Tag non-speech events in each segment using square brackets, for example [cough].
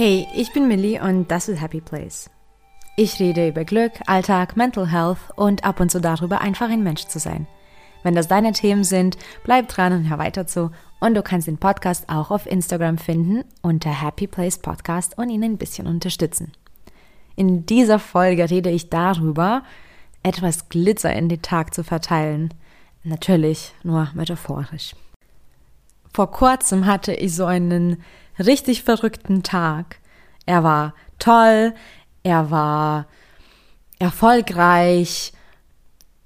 Hey, ich bin Millie und das ist Happy Place. Ich rede über Glück, Alltag, Mental Health und ab und zu darüber, einfach ein Mensch zu sein. Wenn das deine Themen sind, bleib dran und hör weiter zu. Und du kannst den Podcast auch auf Instagram finden unter Happy Place Podcast und ihn ein bisschen unterstützen. In dieser Folge rede ich darüber, etwas Glitzer in den Tag zu verteilen. Natürlich nur metaphorisch. Vor kurzem hatte ich so einen richtig verrückten Tag. Er war toll, er war erfolgreich,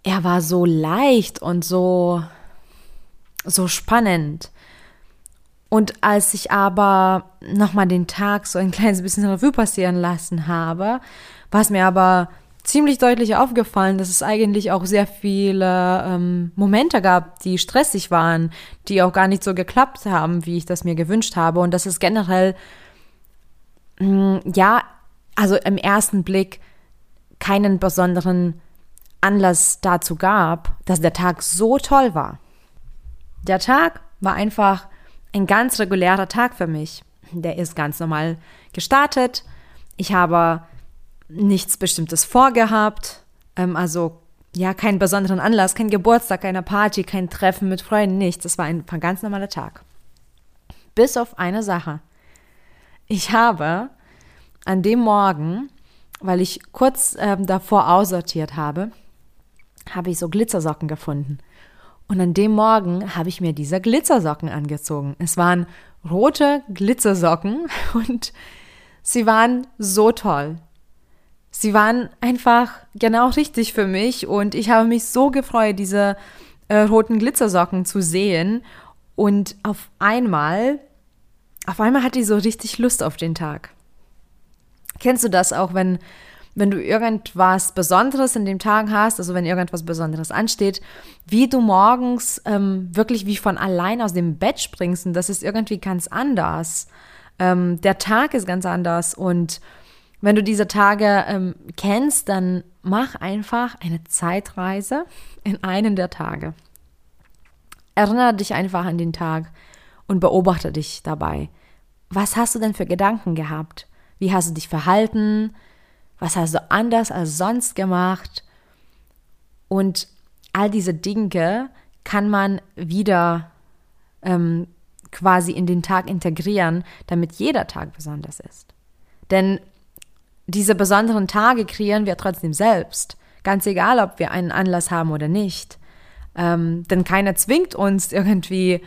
er war so leicht und so, so spannend. Und als ich aber nochmal den Tag so ein kleines bisschen Revue passieren lassen habe, war es mir aber ziemlich deutlich aufgefallen, dass es eigentlich auch sehr viele ähm, Momente gab, die stressig waren, die auch gar nicht so geklappt haben, wie ich das mir gewünscht habe. Und dass es generell, mh, mm, ja, also im ersten Blick keinen besonderen Anlass dazu gab, dass der Tag so toll war. Der Tag war einfach ein ganz regulärer Tag für mich. Der ist ganz normal gestartet. Ich habe nichts Bestimmtes vorgehabt. Ähm, also ja, keinen besonderen Anlass, kein Geburtstag, keine Party, kein Treffen mit Freunden, nichts. Das war ein, ganz normaler Tag. Bis auf eine Sache. Ich habe an dem Morgen, weil ich kurz ähm, davor aussortiert habe, habe ich so Glitzersocken gefunden. Und an dem Morgen habe ich mir diese Glitzersocken angezogen. Es waren rote Glitzersocken [laughs] und sie waren so toll. Sie waren einfach genau richtig für mich und ich habe mich so gefreut, diese äh, roten Glitzersocken zu sehen. Und auf einmal, auf einmal hatte ich so richtig Lust auf den Tag. Kennst du das auch, wenn, wenn du irgendwas Besonderes in dem Tag hast, also wenn irgendwas Besonderes ansteht, wie du morgens ähm, wirklich wie von allein aus dem Bett springst und das ist irgendwie ganz anders. Ähm, der Tag ist ganz anders und wenn du diese Tage ähm, kennst, dann mach einfach eine Zeitreise in einen der Tage. Erinnere dich einfach an den Tag und beobachte dich dabei. Was hast du denn für Gedanken gehabt? Wie hast du dich verhalten? Was hast du anders als sonst gemacht? Und all diese Dinge kann man wieder ähm, quasi in den Tag integrieren, damit jeder Tag besonders ist. Denn diese besonderen Tage kreieren wir trotzdem selbst. Ganz egal, ob wir einen Anlass haben oder nicht. Ähm, denn keiner zwingt uns irgendwie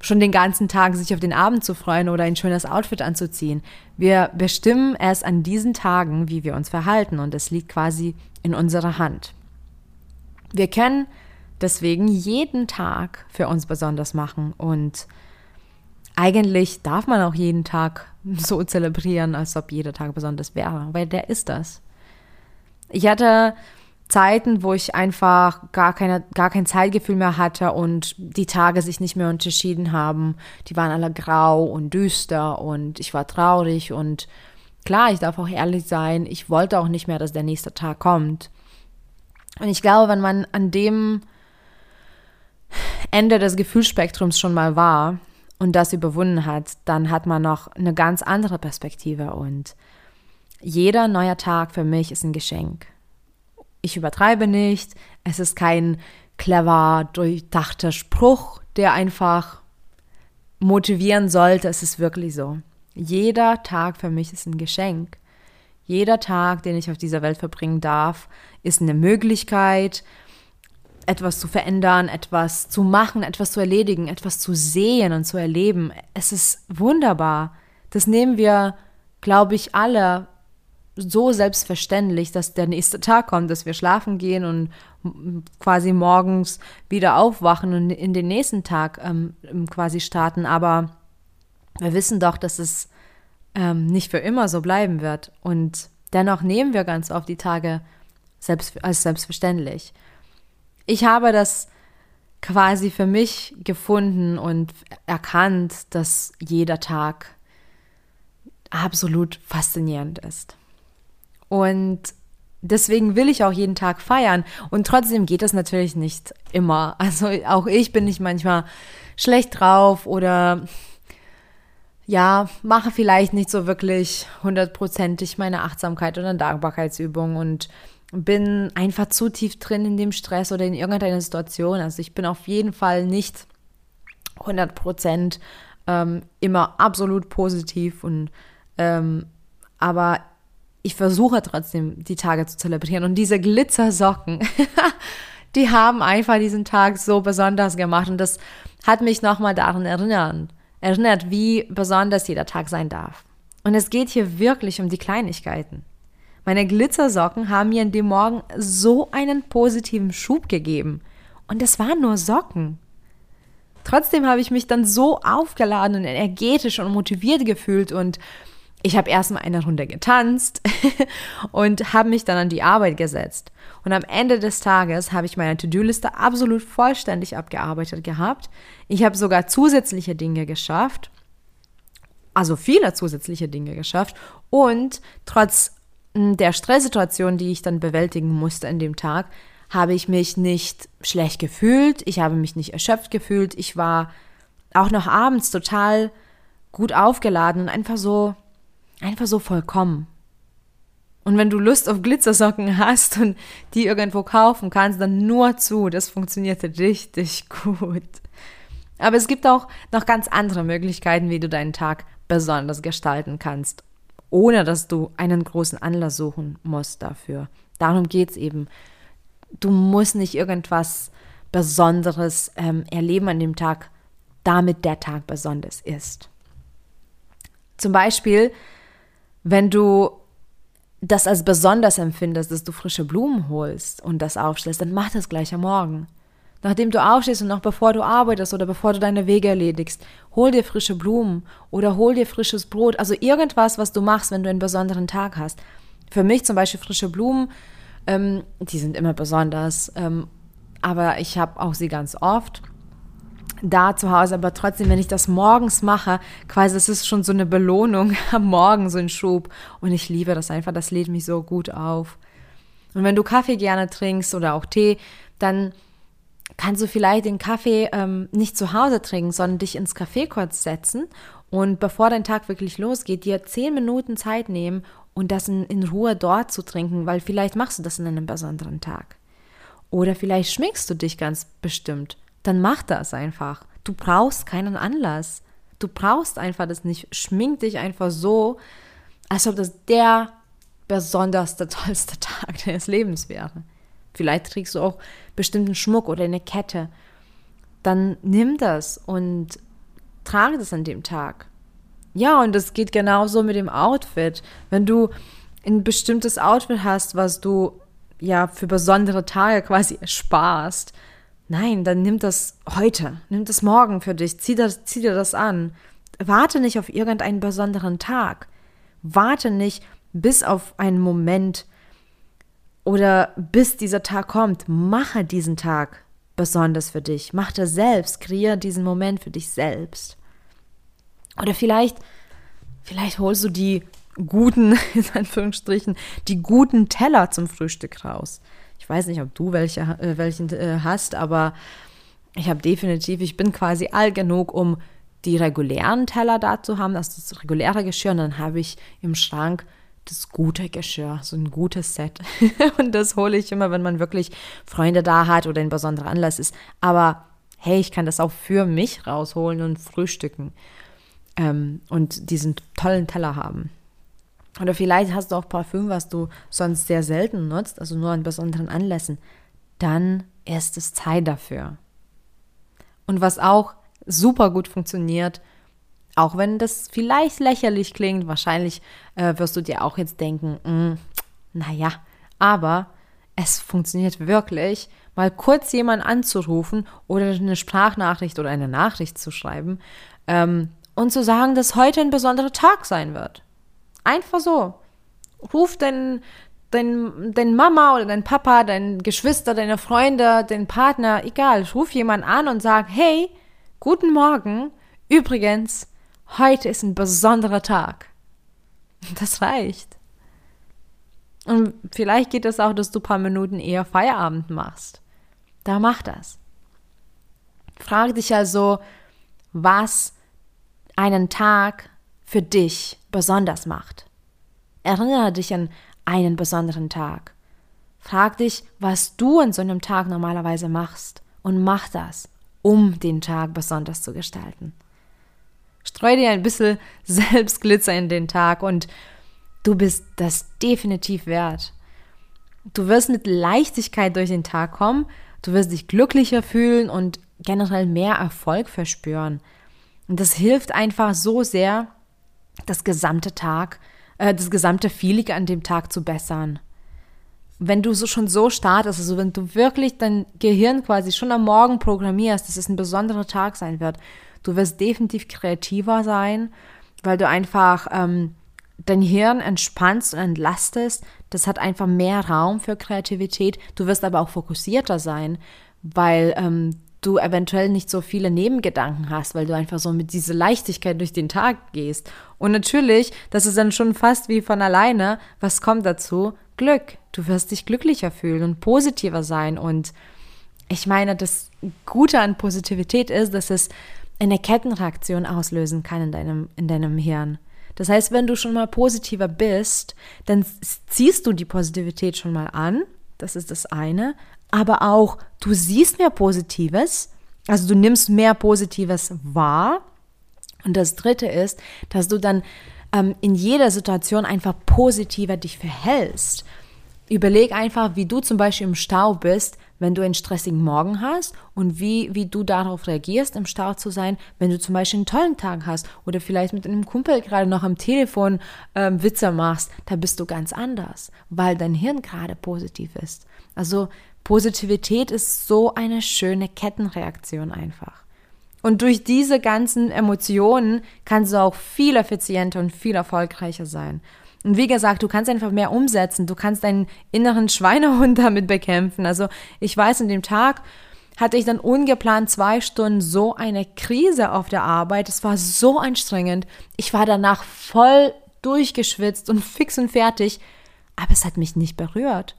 schon den ganzen Tag sich auf den Abend zu freuen oder ein schönes Outfit anzuziehen. Wir bestimmen es an diesen Tagen, wie wir uns verhalten und es liegt quasi in unserer Hand. Wir können deswegen jeden Tag für uns besonders machen und eigentlich darf man auch jeden Tag so zelebrieren, als ob jeder Tag besonders wäre, weil der ist das. Ich hatte Zeiten, wo ich einfach gar, keine, gar kein Zeitgefühl mehr hatte und die Tage sich nicht mehr unterschieden haben. Die waren alle grau und düster und ich war traurig und klar, ich darf auch ehrlich sein, ich wollte auch nicht mehr, dass der nächste Tag kommt. Und ich glaube, wenn man an dem Ende des Gefühlsspektrums schon mal war, und das überwunden hat, dann hat man noch eine ganz andere Perspektive und jeder neue Tag für mich ist ein Geschenk. Ich übertreibe nicht, es ist kein clever, durchdachter Spruch, der einfach motivieren sollte, es ist wirklich so. Jeder Tag für mich ist ein Geschenk. Jeder Tag, den ich auf dieser Welt verbringen darf, ist eine Möglichkeit, etwas zu verändern, etwas zu machen, etwas zu erledigen, etwas zu sehen und zu erleben. Es ist wunderbar. Das nehmen wir, glaube ich, alle so selbstverständlich, dass der nächste Tag kommt, dass wir schlafen gehen und quasi morgens wieder aufwachen und in den nächsten Tag ähm, quasi starten. Aber wir wissen doch, dass es ähm, nicht für immer so bleiben wird. Und dennoch nehmen wir ganz oft die Tage selbst, als selbstverständlich ich habe das quasi für mich gefunden und erkannt, dass jeder Tag absolut faszinierend ist. Und deswegen will ich auch jeden Tag feiern. Und trotzdem geht das natürlich nicht immer. Also auch ich bin nicht manchmal schlecht drauf oder ja, mache vielleicht nicht so wirklich hundertprozentig meine Achtsamkeit oder Dankbarkeitsübung und bin einfach zu tief drin in dem Stress oder in irgendeiner Situation. Also ich bin auf jeden Fall nicht 100 Prozent ähm, immer absolut positiv und ähm, aber ich versuche trotzdem die Tage zu zelebrieren und diese Glitzersocken, [laughs] die haben einfach diesen Tag so besonders gemacht und das hat mich nochmal daran erinnert, erinnert, wie besonders jeder Tag sein darf. Und es geht hier wirklich um die Kleinigkeiten. Meine Glitzersocken haben mir in dem Morgen so einen positiven Schub gegeben. Und es waren nur Socken. Trotzdem habe ich mich dann so aufgeladen und energetisch und motiviert gefühlt und ich habe erstmal eine Runde getanzt [laughs] und habe mich dann an die Arbeit gesetzt. Und am Ende des Tages habe ich meine To-Do-Liste absolut vollständig abgearbeitet gehabt. Ich habe sogar zusätzliche Dinge geschafft, also viele zusätzliche Dinge geschafft und trotz der Stresssituation, die ich dann bewältigen musste in dem Tag, habe ich mich nicht schlecht gefühlt, ich habe mich nicht erschöpft gefühlt, ich war auch noch abends total gut aufgeladen und einfach so, einfach so vollkommen. Und wenn du Lust auf Glitzersocken [laughs] hast und die irgendwo kaufen kannst, dann nur zu, das funktioniert richtig [laughs] gut. Aber es gibt auch noch ganz andere Möglichkeiten, wie du deinen Tag besonders gestalten kannst, ohne dass du einen großen Anlass suchen musst dafür. Darum geht es eben du musst nicht irgendwas Besonderes ähm, erleben an dem Tag, damit der Tag besonders ist. Zum Beispiel, wenn du das als besonders empfindest, dass du frische Blumen holst und das aufstellst, dann mach das gleich am Morgen. Nachdem du aufstehst und noch bevor du arbeitest oder bevor du deine Wege erledigst, hol dir frische Blumen oder hol dir frisches Brot. Also irgendwas, was du machst, wenn du einen besonderen Tag hast. Für mich zum Beispiel frische Blumen ähm, die sind immer besonders, ähm, aber ich habe auch sie ganz oft da zu Hause, aber trotzdem, wenn ich das morgens mache, quasi, es ist schon so eine Belohnung [laughs] am Morgen, so ein Schub. Und ich liebe das einfach, das lädt mich so gut auf. Und wenn du Kaffee gerne trinkst oder auch Tee, dann kannst du vielleicht den Kaffee ähm, nicht zu Hause trinken, sondern dich ins Café kurz setzen und bevor dein Tag wirklich losgeht, dir zehn Minuten Zeit nehmen und das in, in Ruhe dort zu trinken, weil vielleicht machst du das in einem besonderen Tag. Oder vielleicht schminkst du dich ganz bestimmt. Dann mach das einfach. Du brauchst keinen Anlass. Du brauchst einfach das nicht. Schmink dich einfach so, als ob das der besonderste, [laughs] tollste Tag deines Lebens wäre. Vielleicht trägst du auch bestimmten Schmuck oder eine Kette. Dann nimm das und trage das an dem Tag. Ja, und das geht genauso mit dem Outfit. Wenn du ein bestimmtes Outfit hast, was du ja für besondere Tage quasi ersparst, nein, dann nimm das heute, nimm das morgen für dich, zieh, das, zieh dir das an. Warte nicht auf irgendeinen besonderen Tag. Warte nicht bis auf einen Moment oder bis dieser Tag kommt. Mache diesen Tag besonders für dich. Mach das selbst. Kreiere diesen Moment für dich selbst. Oder vielleicht, vielleicht holst du die guten, [laughs] in Anführungsstrichen, die guten Teller zum Frühstück raus. Ich weiß nicht, ob du welche, äh, welchen äh, hast, aber ich habe definitiv, ich bin quasi all genug, um die regulären Teller da zu haben, also das reguläre Geschirr, und dann habe ich im Schrank das gute Geschirr, so ein gutes Set. [laughs] und das hole ich immer, wenn man wirklich Freunde da hat oder ein besonderer Anlass ist. Aber hey, ich kann das auch für mich rausholen und frühstücken ähm, und diesen tollen Teller haben. Oder vielleicht hast du auch Parfüm, was du sonst sehr selten nutzt, also nur an besonderen Anlässen. Dann ist es Zeit dafür. Und was auch super gut funktioniert, auch wenn das vielleicht lächerlich klingt, wahrscheinlich äh, wirst du dir auch jetzt denken, mm, naja, aber es funktioniert wirklich, mal kurz jemanden anzurufen oder eine Sprachnachricht oder eine Nachricht zu schreiben ähm, und zu sagen, dass heute ein besonderer Tag sein wird. Einfach so. Ruf dein, dein, dein Mama oder dein Papa, dein Geschwister, deine Freunde, dein Partner, egal, ruf jemanden an und sag, hey, guten Morgen. Übrigens, heute ist ein besonderer Tag. [laughs] Das reicht. Und vielleicht geht es auch, dass du ein paar Minuten eher Feierabend machst. Da mach das. Frage dich also, was einen Tag für dich besonders macht. Erinnere dich an einen besonderen Tag. Frag dich, was du an so einem Tag normalerweise machst und mach das, um den Tag besonders zu gestalten. Streu dir ein bisschen [laughs] Selbstglitzer in den Tag und du bist das definitiv wert. Du wirst mit Leichtigkeit durch den Tag kommen, du wirst dich glücklicher fühlen und generell mehr Erfolg verspüren. Und das hilft einfach so sehr, das gesamte Tag, äh, das gesamte Feeling an dem Tag zu bessern. Wenn du so schon so startest, also wenn du wirklich dein Gehirn quasi schon am Morgen programmierst, dass es ein besonderer Tag sein wird, du wirst definitiv kreativer sein, weil du einfach ähm, dein Hirn entspannst und entlastest. Das hat einfach mehr Raum für Kreativität. Du wirst aber auch fokussierter sein, weil ähm, du eventuell nicht so viele Nebengedanken hast, weil du einfach so mit dieser Leichtigkeit durch den Tag gehst. Und natürlich, das ist dann schon fast wie von alleine. Was kommt dazu? Glück. Du wirst dich glücklicher fühlen und positiver sein. Und ich meine, das Gute an Positivität ist, dass es eine Kettenreaktion auslösen kann in deinem, in deinem Hirn. Das heißt, wenn du schon mal positiver bist, dann ziehst du die Positivität schon mal an. Das ist das eine. Aber auch, du siehst mehr Positives. Also du nimmst mehr Positives wahr. Und das dritte ist, dass du dann ähm, in jeder Situation einfach positiver dich verhältst. Überleg einfach, wie du zum Beispiel im Stau bist, wenn du einen stressigen Morgen hast und wie, wie du darauf reagierst, im Stau zu sein, wenn du zum Beispiel einen tollen Tag hast oder vielleicht mit einem Kumpel gerade noch am Telefon ähm, Witze machst, da bist du ganz anders, weil dein Hirn gerade positiv ist. Also Positivität ist so eine schöne Kettenreaktion einfach. Und durch diese ganzen Emotionen kannst du auch viel effizienter und viel erfolgreicher sein. Und wie gesagt, du kannst einfach mehr umsetzen. Du kannst deinen inneren Schweinehund [laughs] damit bekämpfen. Also ich weiß, in dem Tag hatte ich dann ungeplant zwei Stunden so eine Krise auf der Arbeit. Es war so anstrengend. Ich war danach voll durchgeschwitzt und fix und fertig. Aber es hat mich nicht berührt.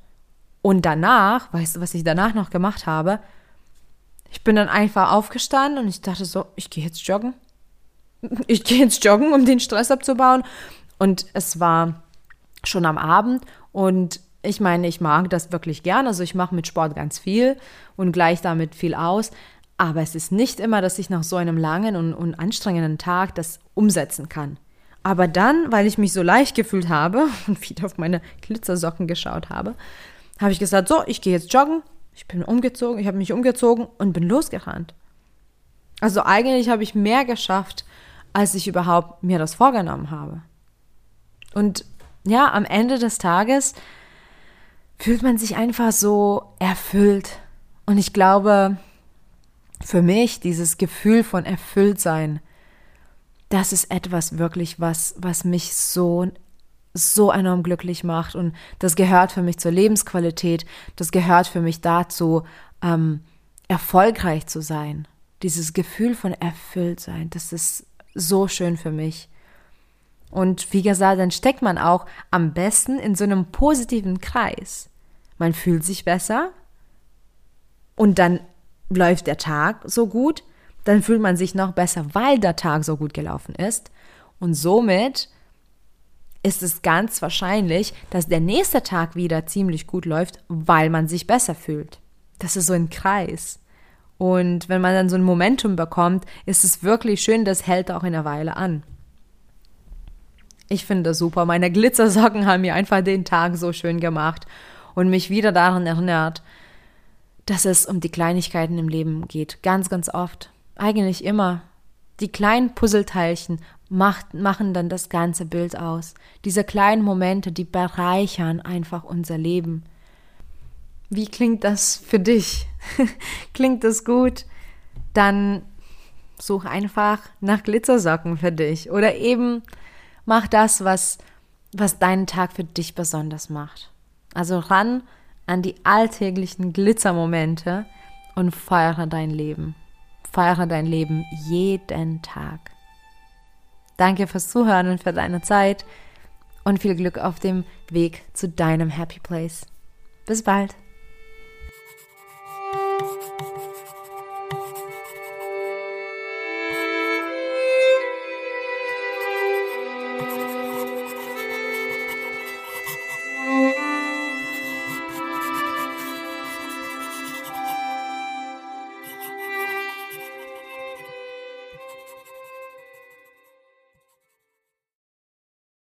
Und danach, weißt du, was ich danach noch gemacht habe? Ich bin dann einfach aufgestanden und ich dachte so, ich gehe jetzt joggen. [laughs] Ich gehe jetzt joggen, um den Stress abzubauen. Und es war schon am Abend und ich meine, ich mag das wirklich gern. Also ich mache mit Sport ganz viel und gleich damit viel aus. Aber es ist nicht immer, dass ich nach so einem langen und, und anstrengenden Tag das umsetzen kann. Aber dann, weil ich mich so leicht gefühlt habe [laughs] und wieder auf meine Glitzersocken geschaut habe, habe ich gesagt, so, ich gehe jetzt joggen. Ich bin umgezogen, ich habe mich umgezogen und bin losgerannt. Also eigentlich habe ich mehr geschafft, als ich überhaupt mir das vorgenommen habe. Und ja, am Ende des Tages fühlt man sich einfach so erfüllt. Und ich glaube, für mich dieses Gefühl von Erfülltsein, das ist etwas wirklich, was, was mich so, so enorm glücklich macht. Und das gehört für mich zur Lebensqualität. Das gehört für mich dazu, ähm, erfolgreich zu sein. Dieses Gefühl von Erfülltsein, das ist so schön für mich. Und wie gesagt, dann steckt man auch am besten in so einem positiven Kreis. Man fühlt sich besser und dann läuft der Tag so gut, dann fühlt man sich noch besser, weil der Tag so gut gelaufen ist. Und somit ist es ganz wahrscheinlich, dass der nächste Tag wieder ziemlich gut läuft, weil man sich besser fühlt. Das ist so ein Kreis. Und wenn man dann so ein Momentum bekommt, ist es wirklich schön, das hält auch in einer Weile an. Ich finde das super. Meine Glitzersocken haben mir einfach den Tag so schön gemacht und mich wieder daran erinnert, dass es um die Kleinigkeiten im Leben geht. Ganz, ganz oft. Eigentlich immer. Die kleinen Puzzleteilchen macht, machen dann das ganze Bild aus. Diese kleinen Momente, die bereichern einfach unser Leben. Wie klingt das für dich? [laughs] klingt das gut? Dann such einfach nach Glitzersocken für dich oder eben Mach das, was, was deinen Tag für dich besonders macht. Also ran an die alltäglichen Glitzermomente und feiere dein Leben. Feiere dein Leben jeden Tag. Danke fürs Zuhören und für deine Zeit und viel Glück auf dem Weg zu deinem Happy Place. Bis bald.